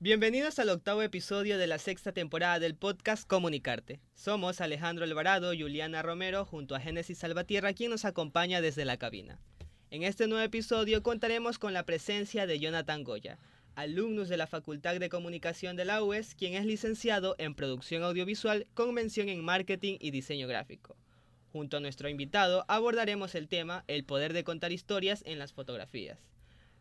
Bienvenidos al octavo episodio de la sexta temporada del podcast Comunicarte. Somos Alejandro Alvarado, Juliana Romero, junto a Génesis Salvatierra, quien nos acompaña desde la cabina. En este nuevo episodio contaremos con la presencia de Jonathan Goya, alumnos de la Facultad de Comunicación de la UES, quien es licenciado en Producción Audiovisual con mención en Marketing y Diseño Gráfico. Junto a nuestro invitado abordaremos el tema El poder de contar historias en las fotografías.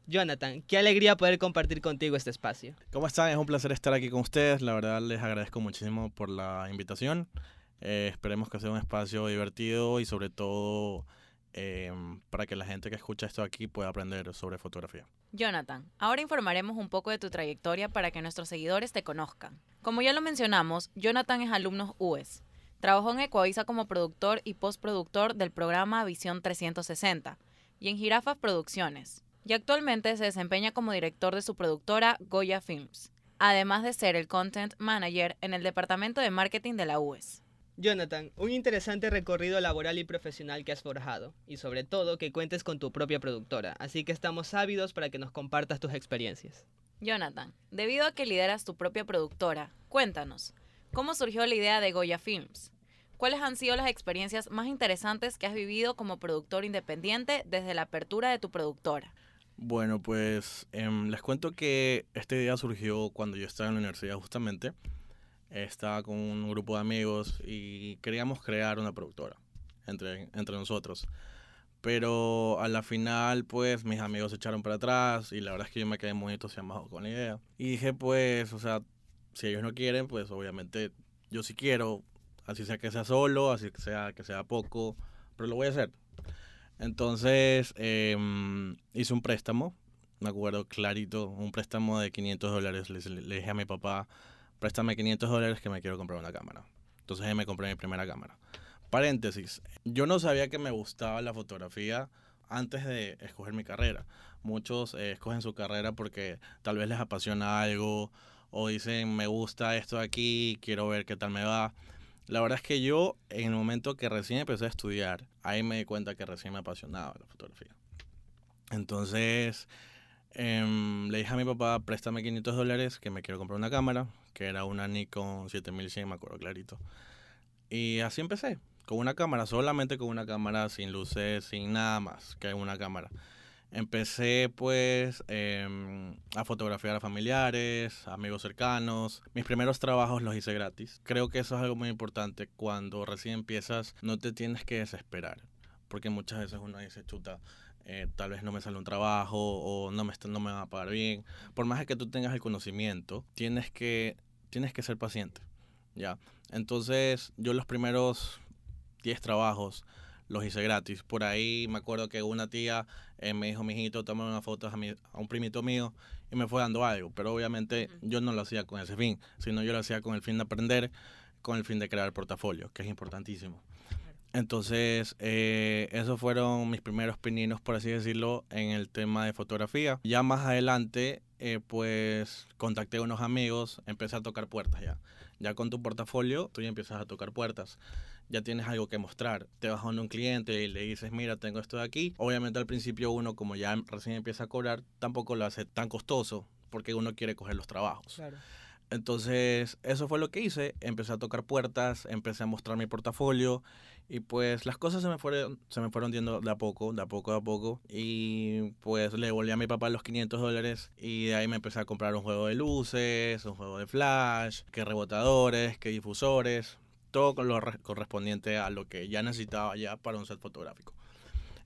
Jonathan, qué alegría poder compartir contigo este espacio. ¿Cómo están? Es un placer estar aquí con ustedes. La verdad les agradezco muchísimo por la invitación. Eh, esperemos que sea un espacio divertido y sobre todo eh, para que la gente que escucha esto aquí pueda aprender sobre fotografía. Jonathan, ahora informaremos un poco de tu trayectoria para que nuestros seguidores te conozcan. Como ya lo mencionamos, Jonathan es alumno UES. Trabajó en Ecoavisa como productor y postproductor del programa Visión 360 y en Jirafas Producciones. Y actualmente se desempeña como director de su productora Goya Films, además de ser el content manager en el departamento de marketing de la UES. Jonathan, un interesante recorrido laboral y profesional que has forjado, y sobre todo que cuentes con tu propia productora, así que estamos ávidos para que nos compartas tus experiencias. Jonathan, debido a que lideras tu propia productora, cuéntanos, ¿cómo surgió la idea de Goya Films? ¿Cuáles han sido las experiencias más interesantes que has vivido como productor independiente desde la apertura de tu productora? Bueno, pues em, les cuento que esta idea surgió cuando yo estaba en la universidad justamente estaba con un grupo de amigos y queríamos crear una productora entre, entre nosotros. Pero a la final, pues mis amigos se echaron para atrás y la verdad es que yo me quedé muy entusiasmado con la idea. Y dije, pues, o sea, si ellos no quieren, pues obviamente yo sí quiero, así sea que sea solo, así sea que sea poco, pero lo voy a hacer. Entonces em, hice un préstamo, me acuerdo clarito, un préstamo de 500 dólares. Le, dije a mi papá, préstame 500 dólares que me quiero comprar una cámara. Entonces me compré mi primera cámara. Paréntesis, yo no sabía que me gustaba la fotografía antes de escoger mi carrera. Muchos eh, escogen su carrera porque tal vez les apasiona algo o dicen me gusta esto de aquí, quiero ver qué tal me va. La verdad es que yo en el momento que recién empecé a estudiar, ahí me di cuenta que recién me apasionaba la fotografía. Entonces em, le dije a mi papá, préstame 500 dólares que me quiero comprar una cámara que era una Nikon 7100, me acuerdo clarito. Y así empecé, con una cámara, solamente con una cámara, sin luces, sin nada más que una cámara. Empecé pues em, a fotografiar a familiares, amigos cercanos. Mis primeros trabajos los hice gratis. Creo que eso es algo muy importante. Cuando recién empiezas no te tienes que desesperar. Porque muchas veces uno dice, chuta, eh, tal vez no me sale un trabajo o no me, no me va a pagar bien. Por más que tú tengas el conocimiento, tienes que tienes que ser paciente, ¿ya? Entonces, yo los primeros 10 trabajos los hice gratis. Por ahí me acuerdo que una tía eh, me dijo, mijito, toma una foto a, a, un primito mío y me fue dando algo. Pero obviamente yo no lo hacía con ese fin, sino yo lo hacía con el fin de aprender, con el fin de crear portafolio, que es importantísimo. Entonces, eh, esos fueron mis primeros pininos, por así decirlo, en el tema de fotografía. Ya más adelante, eh, pues contacté a unos amigos, empecé a tocar puertas ya. Ya con tu portafolio, tú ya empiezas a tocar puertas. Ya tienes algo que mostrar. Te vas a un cliente y le dices, mira, tengo esto de aquí. Obviamente al principio uno, como ya recién empieza a cobrar, tampoco lo hace tan costoso porque uno quiere coger los trabajos. Claro. Entonces, eso fue lo que hice. Empecé a tocar puertas, empecé a mostrar mi portafolio y pues las cosas se me fueron, se me fueron yendo de a poco, de a poco a poco. Y pues le volví a mi papá los 500 dólares y de ahí me empecé a comprar un juego de luces, un juego de flash, que rebotadores, que difusores, todo con lo correspondiente a lo que ya necesitaba ya para un set fotográfico.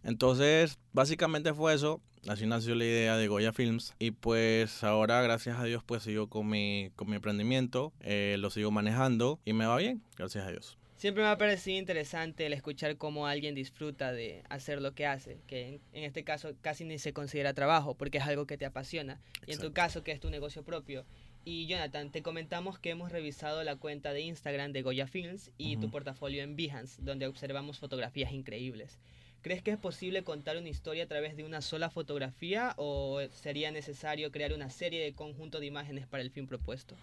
Entonces, básicamente fue eso. Así nació la idea de Goya Films. Y pues ahora, gracias a Dios, pues sigo con mi, con mi emprendimiento. Eh, lo sigo manejando y me va bien, gracias a Dios. Siempre me ha parecido interesante el escuchar cómo alguien disfruta de hacer lo que hace, que en, este caso casi ni se considera trabajo porque es algo que te apasiona. Y en tu caso, que es tu negocio propio. Y Jonathan, te comentamos que hemos revisado la cuenta de Instagram de Goya Films y tu portafolio en Behance, donde observamos fotografías increíbles. ¿Crees que es posible contar una historia a través de una sola fotografía o sería necesario crear una serie de conjunto de imágenes para el fin propuesto?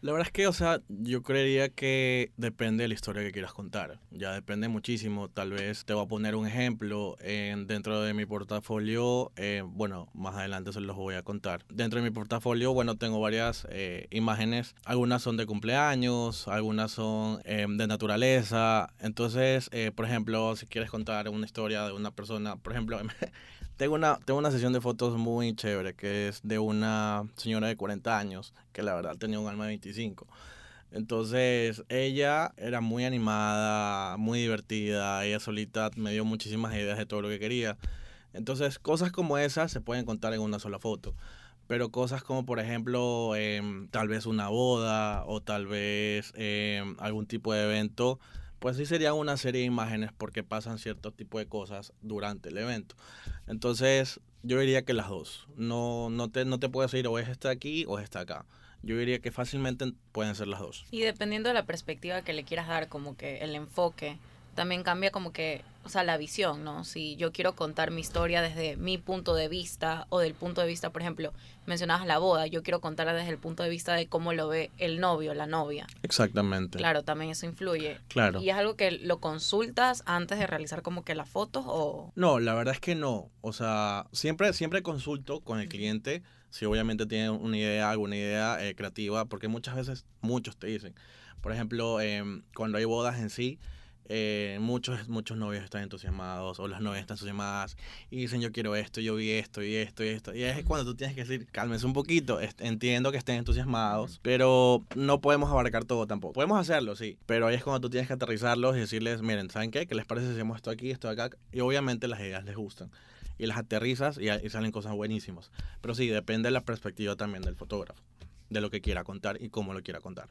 La verdad es que, o sea, yo creería que depende de la historia que quieras contar. Ya depende muchísimo. Tal vez te voy a poner un ejemplo. En, dentro de mi portafolio, eh, bueno, más adelante se los voy a contar. Dentro de mi portafolio, bueno, tengo varias eh, imágenes. Algunas son de cumpleaños, algunas son eh, de naturaleza. Entonces, por ejemplo, si quieres contar una historia de una persona, por ejemplo, Tengo una, tengo una sesión de fotos muy chévere que es de una señora de 40 años que la verdad tenía un alma de 25. Entonces ella era muy animada, muy divertida, ella solita me dio muchísimas ideas de todo lo que quería. Entonces cosas como esas se pueden contar en una sola foto. Pero cosas como por ejemplo em, tal vez una boda o tal vez em, algún tipo de evento pues sí sería una serie de imágenes porque pasan cierto tipo de cosas durante el evento. Entonces, yo diría que las dos. No, no, te, no te puedes decir o es esta aquí o es esta acá. Yo diría que fácilmente pueden ser las dos. Y dependiendo de la perspectiva que le quieras dar, como que el enfoque, también cambia como que, o sea, la visión, ¿no? Si yo quiero contar mi historia desde mi punto de vista o del punto de vista, por ejemplo, mencionabas la boda, yo quiero contarla desde el punto de vista de cómo lo ve el novio, la novia. Exactamente. Claro, también eso influye. Claro. ¿Y es algo que lo consultas antes de realizar como que las fotos o...? No, la verdad es que no. O sea, siempre, siempre consulto con el cliente si obviamente tiene una idea, alguna idea eh, creativa, porque muchas veces muchos te dicen, por ejemplo, em, cuando hay bodas en sí, eh, muchos, muchos novios están entusiasmados o las novias están entusiasmadas y dicen yo quiero esto, yo vi esto y esto y esto. Y es cuando tú tienes que decir, cálmense un poquito, entiendo que estén entusiasmados, pero no podemos abarcar todo tampoco. Podemos hacerlo, sí, pero ahí es cuando tú tienes que aterrizarlos y decirles, miren, ¿saben qué? ¿Qué les parece si hacemos esto aquí, esto acá? Y obviamente las ideas les gustan. Y las aterrizas y, y salen cosas buenísimas. Pero sí, depende de la perspectiva también del fotógrafo, de lo que quiera contar y cómo lo quiera contar.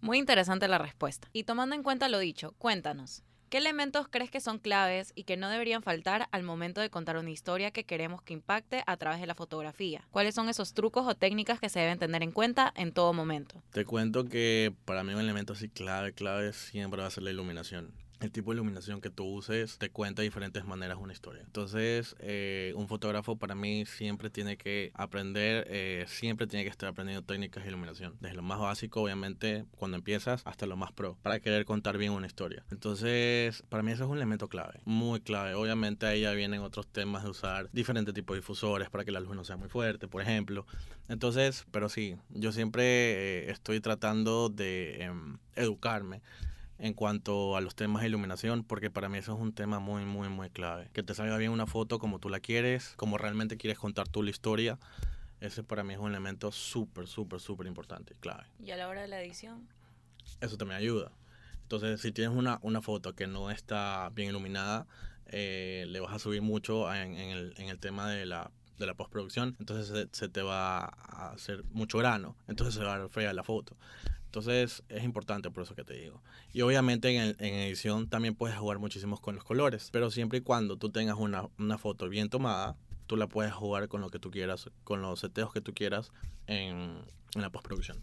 Muy interesante la respuesta. Y tomando en cuenta lo dicho, cuéntanos, ¿qué elementos crees que son claves y que no deberían faltar al momento de contar una historia que queremos que impacte a través de la fotografía? ¿Cuáles son esos trucos o técnicas que se deben tener en cuenta en todo momento? Te cuento que para mí un elemento así clave, clave siempre va a ser la iluminación el tipo de iluminación que tú uses te cuenta de diferentes maneras una historia. Entonces, eh, un fotógrafo para mí siempre tiene que aprender, eh, siempre tiene que estar aprendiendo técnicas de iluminación. Desde lo más básico, obviamente, cuando empiezas, hasta lo más pro, para querer contar bien una historia. Entonces, para mí eso es un elemento clave, muy clave. Obviamente ahí ya vienen otros temas de usar diferentes tipos de difusores para que la luz no sea muy fuerte, por ejemplo. Entonces, pero sí, yo siempre eh, estoy tratando de em, educarme en cuanto a los temas de iluminación, porque para mí eso es un tema muy, muy, muy clave. Que te salga bien una foto como tú la quieres, como realmente quieres contar tú la historia. Ese para mí es un elemento súper, súper, súper importante y clave. ¿Y a la hora de la edición? Eso también ayuda. Entonces, si tienes una, una foto que no está bien iluminada, eh, le vas a subir mucho en, en, el, en el tema de la de la postproducción, entonces se, te va a hacer mucho grano, entonces se va a ver fea la foto. Entonces es importante por eso que te digo. Y obviamente en, en, edición también puedes jugar muchísimos con los colores, pero siempre y cuando tú tengas una, una foto bien tomada, tú la puedes jugar con lo que tú quieras, con los seteos que tú quieras en, en la postproducción.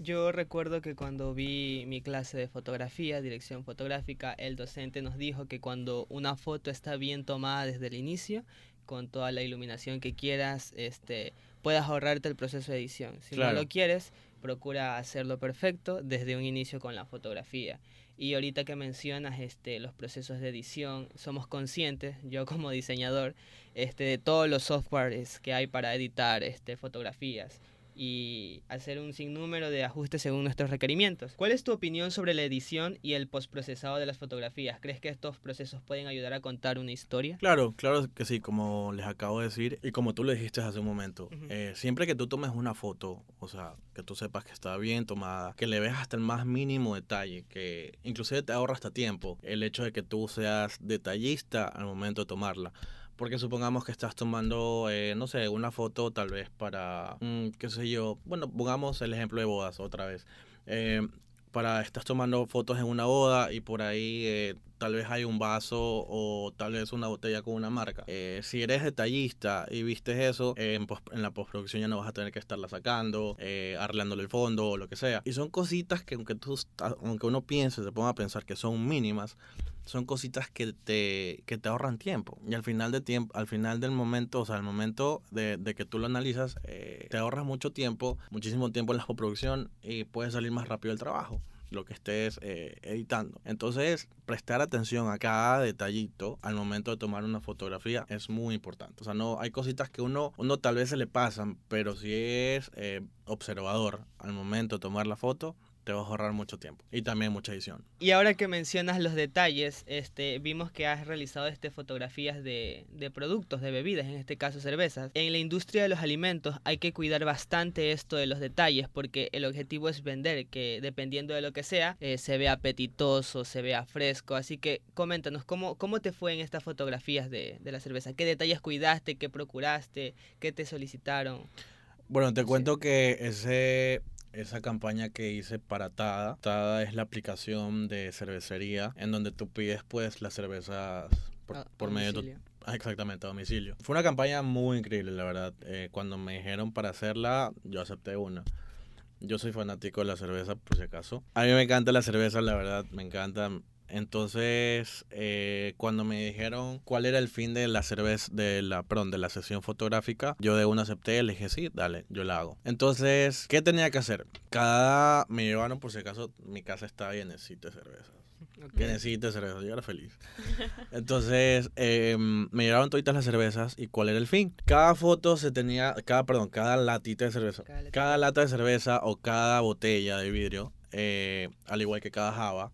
Yo recuerdo que cuando vi mi clase de fotografía, dirección fotográfica, el docente nos dijo que cuando una foto está bien tomada desde el inicio, con toda la iluminación que quieras, este, puedas ahorrarte el proceso de edición. Si no lo quieres, procura hacerlo perfecto desde un inicio con la fotografía. Y ahorita que mencionas este, los procesos de edición, somos conscientes, yo como diseñador, este, de todos los softwares que hay para editar este, fotografías y hacer un sinnúmero de ajustes según nuestros requerimientos. ¿Cuál es tu opinión sobre la edición y el postprocesado de las fotografías? ¿Crees que estos procesos pueden ayudar a contar una historia? Claro, claro que sí, como les acabo de decir y como tú lo dijiste hace un momento. Eh, siempre que tú tomes una foto, o sea, que tú sepas que está bien tomada, que le veas hasta el más mínimo detalle, que inclusive te ahorra hasta tiempo el hecho de que tú seas detallista al momento de tomarla. Porque supongamos que estás tomando, eh, no sé, una foto tal vez para, mm, qué sé yo, bueno, pongamos el ejemplo de bodas otra vez. Eh, para, estás tomando fotos en una boda y por ahí eh, tal vez hay un vaso o tal vez una botella con una marca. Eh, si eres detallista y viste eso, en, en, la postproducción ya no vas a tener que estarla sacando, eh, arreglándole el fondo o lo que sea. Y son cositas que aunque, tú, aunque uno piense, se ponga a pensar que son mínimas, son cositas que te, que te ahorran tiempo. Y al final, de tiempo, al final del momento, o sea, al momento de, de que tú lo analizas, eh, te ahorras mucho tiempo, muchísimo tiempo en la postproducción y puedes salir más rápido del trabajo lo que estés eh, editando. Entonces, prestar atención a cada detallito al momento de tomar una fotografía es muy importante. O sea, no hay cositas que uno, uno tal vez se le pasan, pero si es eh, observador al momento de tomar la foto, te vas a ahorrar mucho tiempo y también mucha edición. Y ahora que mencionas los detalles, este, vimos que has realizado este, fotografías de, de, productos, de bebidas, en este caso cervezas. En la industria de los alimentos hay que cuidar bastante esto de los detalles porque el objetivo es vender, que dependiendo de lo que sea, eh, se vea apetitoso, se vea fresco. Así que coméntanos, ¿cómo, cómo te fue en estas fotografías de, de la cerveza? ¿Qué detalles cuidaste? ¿Qué procuraste? ¿Qué te solicitaron? Bueno, te cuento que ese esa campaña que hice para Tada. Tada es la aplicación de cervecería en donde tú pides pues las cervezas por, medio de tu... Ah, exactamente, a domicilio. Fue una campaña muy increíble, la verdad. Eh, cuando me dijeron para hacerla, yo acepté una. Yo soy fanático de la cerveza, por si acaso. A mí me encanta la cerveza, la verdad, me encanta. Entonces, eh, cuando me dijeron cuál era el fin de la cerveza, de la, perdón, de la sesión fotográfica, yo de una acepté, le dije, sí, dale, yo la hago. Entonces, ¿qué tenía que hacer? Cada, me llevaron por si acaso, mi casa está bien, necesito cerveza. Que necesite cerveza, yo era feliz. Entonces, em, me llevaron todas las cervezas y cuál era el fin. Cada foto se tenía, cada, perdón, cada latita de cerveza, cada, lata de cerveza o cada botella de vidrio, eh, al igual que cada java,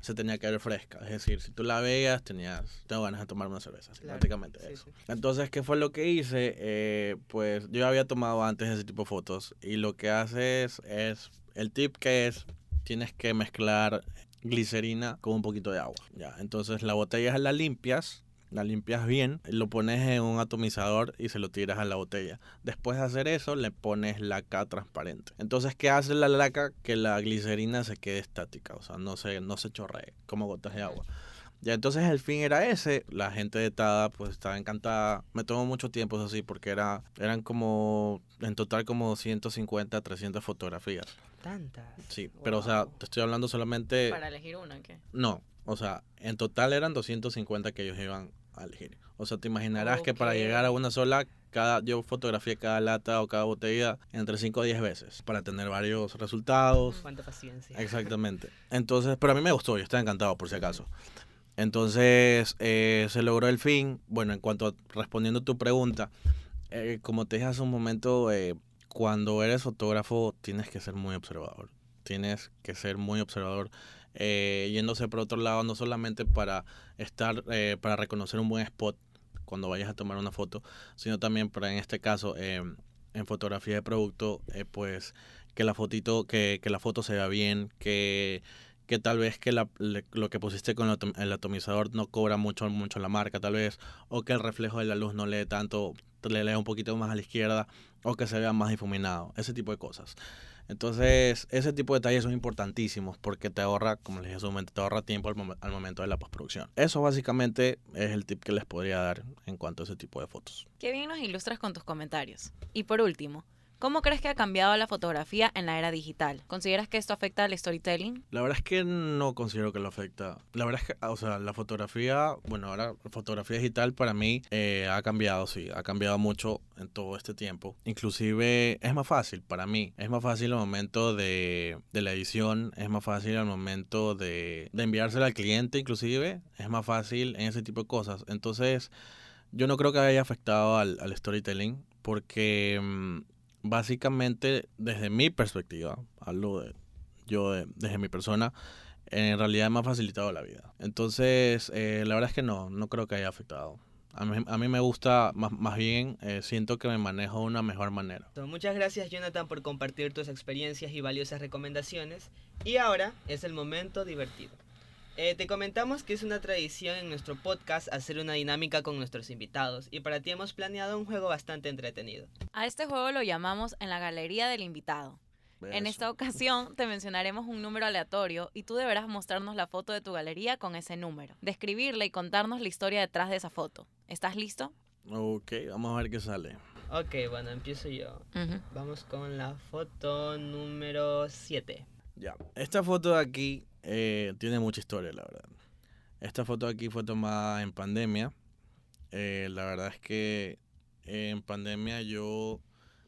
se tenía que ver fresca. Es decir, si tú la veías, tenías, tengo ganas de tomar una cerveza, prácticamente eso. Entonces, ¿qué fue lo que hice? Eh, pues yo había tomado antes ese tipo de fotos y lo que haces es, el tip que es, tienes que mezclar glicerina con un poquito de agua. Ya, entonces la botella la limpias la limpias bien, lo pones en un atomizador y se lo tiras a la botella. Después de hacer eso, le pones laca transparente. Entonces, ¿qué hace la laca? Que la glicerina se quede estática, o sea, no se, no se chorree como gotas de agua. Ya entonces el fin era ese, la gente de Tada pues estaba encantada. Me tomó mucho tiempo eso sí, porque era, eran como, en total como 150, 300 fotografías. Tantas. Sí, pero o sea, te estoy hablando solamente... Para elegir una, ¿qué? No, o sea, en total eran 250 que ellos iban o sea, te imaginarás que para llegar a una sola, cada, yo fotografié cada lata o cada botella entre 5 o 10 veces para tener varios resultados. Cuánta paciencia. Exactamente. Entonces, pero a mí me gustó, yo estaba encantado por si acaso. Entonces, eh, se logró el fin. Bueno, en cuanto a respondiendo a tu pregunta, eh, como te dije hace un momento, eh, cuando eres fotógrafo tienes que ser muy observador. Tienes que ser muy observador eh, yéndose por otro lado, no solamente para estar, eh, para reconocer un buen spot cuando vayas a tomar una foto, sino también para, en este caso, em, en fotografía de producto, eh, pues que la fotito, que, que, la foto se vea bien, que, que tal vez que la, lo que pusiste con el atomizador no cobra mucho, mucho la marca, tal vez, o que el reflejo de la luz no lee tanto, le lee un poquito más a la izquierda, o que se vea más difuminado, ese tipo de cosas. Entonces, ese tipo de detalles son importantísimos porque te ahorra, como les dije hace un momento, te ahorra tiempo al, al, momento de la postproducción. Eso básicamente es el tip que les podría dar en cuanto a ese tipo de fotos. Qué bien nos ilustras con tus comentarios. Y por último, ¿Cómo crees que ha cambiado la fotografía en la era digital? ¿Consideras que esto afecta al storytelling? La verdad es que no considero que lo afecta. La verdad es que, o sea, la fotografía, bueno, ahora fotografía digital para mí eh, ha cambiado, sí, ha cambiado mucho en todo este tiempo. Inclusive es más fácil para mí, es más fácil al momento de, de la edición, es más fácil al momento de, de enviársela al cliente, inclusive, es más fácil en ese tipo de cosas. Entonces, yo no creo que haya afectado al, al storytelling porque mm, básicamente, desde mi perspectiva, hablo de yo desde mi persona, en realidad me ha facilitado la vida. Entonces, eh, la verdad es que no, no creo que haya afectado. A mí, a mí me gusta, más, más bien, eh, siento que me manejo de una mejor manera. Muchas gracias, Jonathan, por compartir tus experiencias y valiosas recomendaciones. Y ahora es el momento divertido. Eh, te comentamos que es una tradición en nuestro podcast hacer una dinámica con nuestros invitados y para ti hemos planeado un juego bastante entretenido. A este juego lo llamamos en la galería del invitado. En esta ocasión te mencionaremos un número aleatorio y tú deberás mostrarnos la foto de tu galería con ese número, describirla y contarnos la historia detrás de esa foto. ¿Estás listo? Ok, vamos a ver qué sale. Ok, bueno, empiezo yo. Vamos con la foto número 7. Ya, esta foto de aquí eh, tiene mucha historia, la verdad. Esta foto aquí fue tomada en pandemia. Eh, la verdad es que en pandemia yo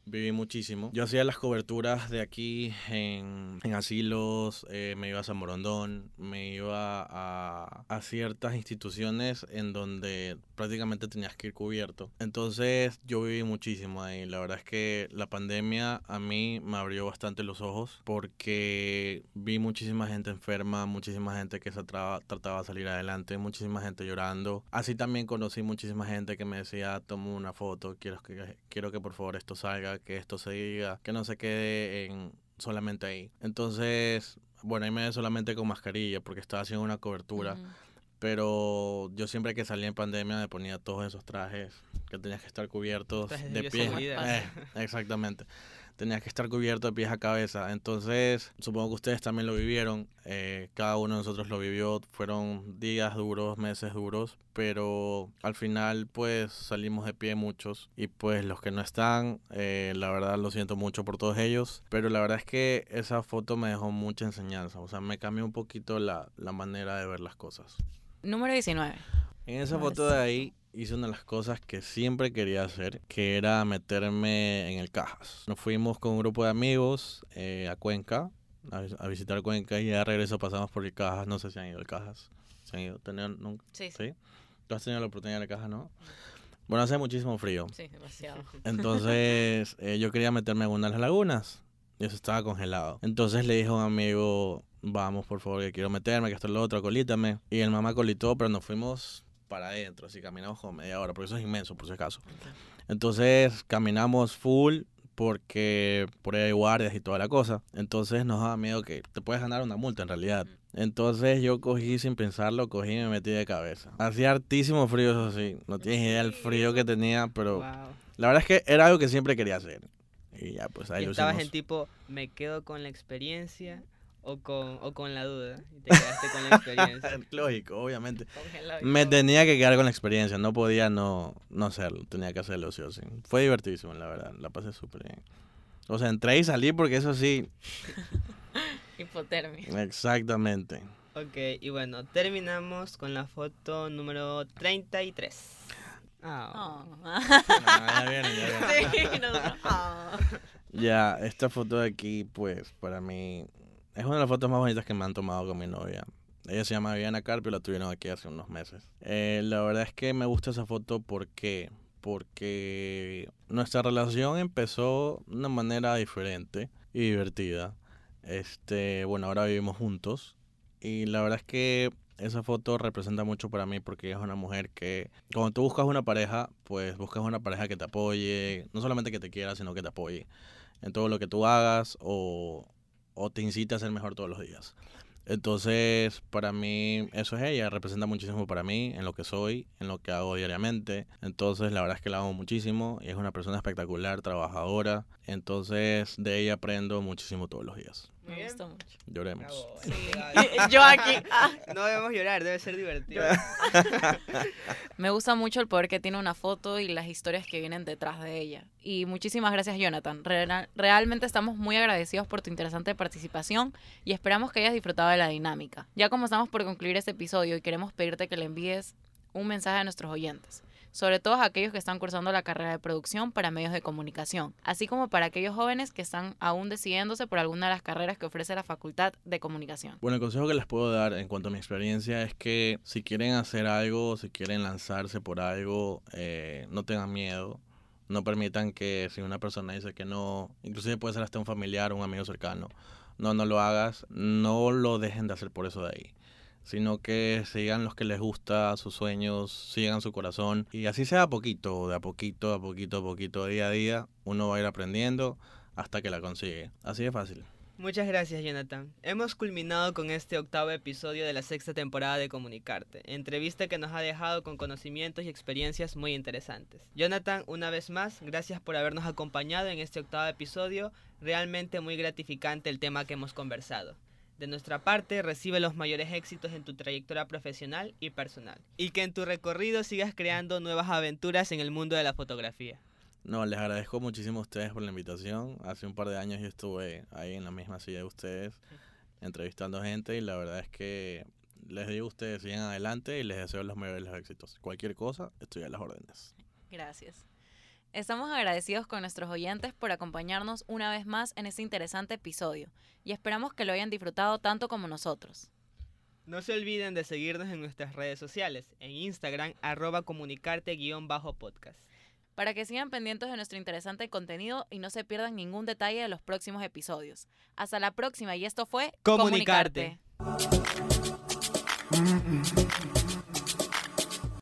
viví muchísimo. Yo hacía las coberturas de aquí en, en asilos, eh, me iba a San Morondón, me iba a, a ciertas instituciones en donde prácticamente tenías que ir cubierto. Entonces yo viví muchísimo ahí. La verdad es que la pandemia a mí me abrió bastante los ojos porque vi muchísima gente enferma, muchísima gente que se traba- trataba de salir adelante, muchísima gente llorando. Así también conocí muchísima gente que me decía, tomo una foto, quiero que, quiero que por favor esto salga, que esto se diga, que no se quede en solamente ahí. Entonces, bueno, ahí me ve solamente con mascarilla porque estaba haciendo una cobertura. Pero yo siempre que salía en pandemia me ponía todos esos trajes que tenías que estar cubiertos Trajes de bioseguridad. Eh, exactamente. Tenías que estar cubierto de pies a cabeza. Entonces, supongo que ustedes también lo vivieron. eh, cada uno de nosotros lo vivió. Fueron días duros, meses duros. Pero al final, pues salimos de pie muchos. Y pues los que no están, eh, la verdad lo siento mucho por todos ellos. Pero la verdad es que esa foto me dejó mucha enseñanza. O sea, me cambió un poquito la, la manera de ver las cosas. Número 19. En esa foto de ahí hice una de las cosas que siempre quería hacer, que era meterme en el Cajas. Nos fuimos con un grupo de amigos eh, a Cuenca, a, a visitar Cuenca y ya de regreso pasamos por el Cajas. No sé si han ido al Cajas. ¿Se han ido? ¿Tenían nunca? Sí. ¿Tú has tenido la oportunidad de ir al Cajas, no? Bueno, hace muchísimo frío. Sí, demasiado. Entonces eh, yo quería meterme en una de las lagunas y eso estaba congelado. Entonces le dije a un amigo, vamos por favor, que quiero meterme, que esto es lo otro, colítame. Y el mamá colitó, pero nos fuimos para adentro, así caminamos como media hora, porque eso es inmenso, por si acaso. Entonces caminamos full porque por ahí hay guardias y toda la cosa. Entonces nos daba miedo que te puedes ganar una multa en realidad. Entonces yo cogí sin pensarlo, cogí y me metí de cabeza. Hacía hartísimo frío, eso sí. No tienes idea del frío que tenía, pero Wow. la verdad es que era algo que siempre quería hacer. Y ya, pues ahí Y lo estabas hicimos. en tipo, me quedo con la experiencia o con, o con la duda. Y te quedaste con la experiencia. Lógico, obviamente. Me tenía que quedar con la experiencia, no podía no, no hacerlo, tenía que hacerlo sí o sí. Fue divertísimo, la verdad, la pasé súper bien. O sea, entré y salí porque eso sí, Hipotermia. exactamente. ok, y bueno, terminamos con la foto número 33. Ah, Oh. Ah, ya viene, ya viene. Sí, nosotros, ah. Ya, esta foto de aquí, pues, para mí, es una de las fotos más bonitas que me han tomado con mi novia. Ella se llama Viviana Carpio, la tuvieron aquí hace unos meses. Eh, la verdad es que me gusta esa foto porque, porque nuestra relación empezó de una manera diferente y divertida. Este, bueno, ahora vivimos juntos y la verdad es que esa foto representa mucho para mí porque es una mujer que cuando tú buscas una pareja, pues buscas una pareja que te apoye, no solamente que te quiera, sino que te apoye en todo lo que tú hagas o, o te incite a ser mejor todos los días. Entonces, para mí, eso es ella, representa muchísimo para mí, en lo que soy, en lo que hago diariamente. Entonces, la verdad es que la amo muchísimo y es una persona espectacular, trabajadora. Entonces, de ella aprendo muchísimo todos los días. Muy Me bien. gustó mucho. Lloremos. bravo. Sí. Ay, Yo aquí. ah. No debemos llorar, debe ser divertido. Me gusta mucho el poder que tiene una foto y las historias que vienen detrás de ella. Y muchísimas gracias, Jonathan. Real- realmente estamos muy agradecidos por tu interesante participación y esperamos que hayas disfrutado de la dinámica. Ya como estamos por concluir este episodio y queremos pedirte que le envíes un mensaje a nuestros oyentes, sobre todo aquellos que están cursando la carrera de producción para medios de comunicación, así como para aquellos jóvenes que están aún decidiéndose por alguna de las carreras que ofrece la Facultad de Comunicación. Bueno, el consejo que les puedo dar en cuanto a mi experiencia es que si quieren hacer algo, si quieren lanzarse por algo, eh, no tengan miedo. No permitan que si una persona dice que no, inclusive puede ser hasta un familiar o un amigo cercano, no, no lo hagas, no lo dejen de hacer por eso de ahí sino que sigan los que les gusta, sus sueños, sigan su corazón y así sea a poquito, de a poquito, a poquito, a poquito, día a día, uno va a ir aprendiendo hasta que la consigue. Así de fácil. Muchas gracias, Jonathan. Hemos culminado con este octavo episodio de la sexta temporada de Comunicarte, entrevista que nos ha dejado con conocimientos y experiencias muy interesantes. Jonathan, una vez más, gracias por habernos acompañado en este octavo episodio, realmente muy gratificante el tema que hemos conversado. De nuestra parte, recibe los mayores éxitos en tu trayectoria profesional y personal, y que en tu recorrido sigas creando nuevas aventuras en el mundo de la fotografía. No, les agradezco muchísimo a ustedes por la invitación. Hace un par de años yo estuve ahí en la misma silla de ustedes, entrevistando gente y la verdad es que les digo a ustedes, sigan adelante y les deseo los mayores éxitos. Cualquier cosa, estoy a las órdenes. Gracias. Estamos agradecidos con nuestros oyentes por acompañarnos una vez más en este interesante episodio y esperamos que lo hayan disfrutado tanto como nosotros. No se olviden de seguirnos en nuestras redes sociales, en Instagram, arroba comunicarte-podcast para que sigan pendientes de nuestro interesante contenido y no se pierdan ningún detalle de los próximos episodios. Hasta la próxima y esto fue Comunicarte. Comunicarte.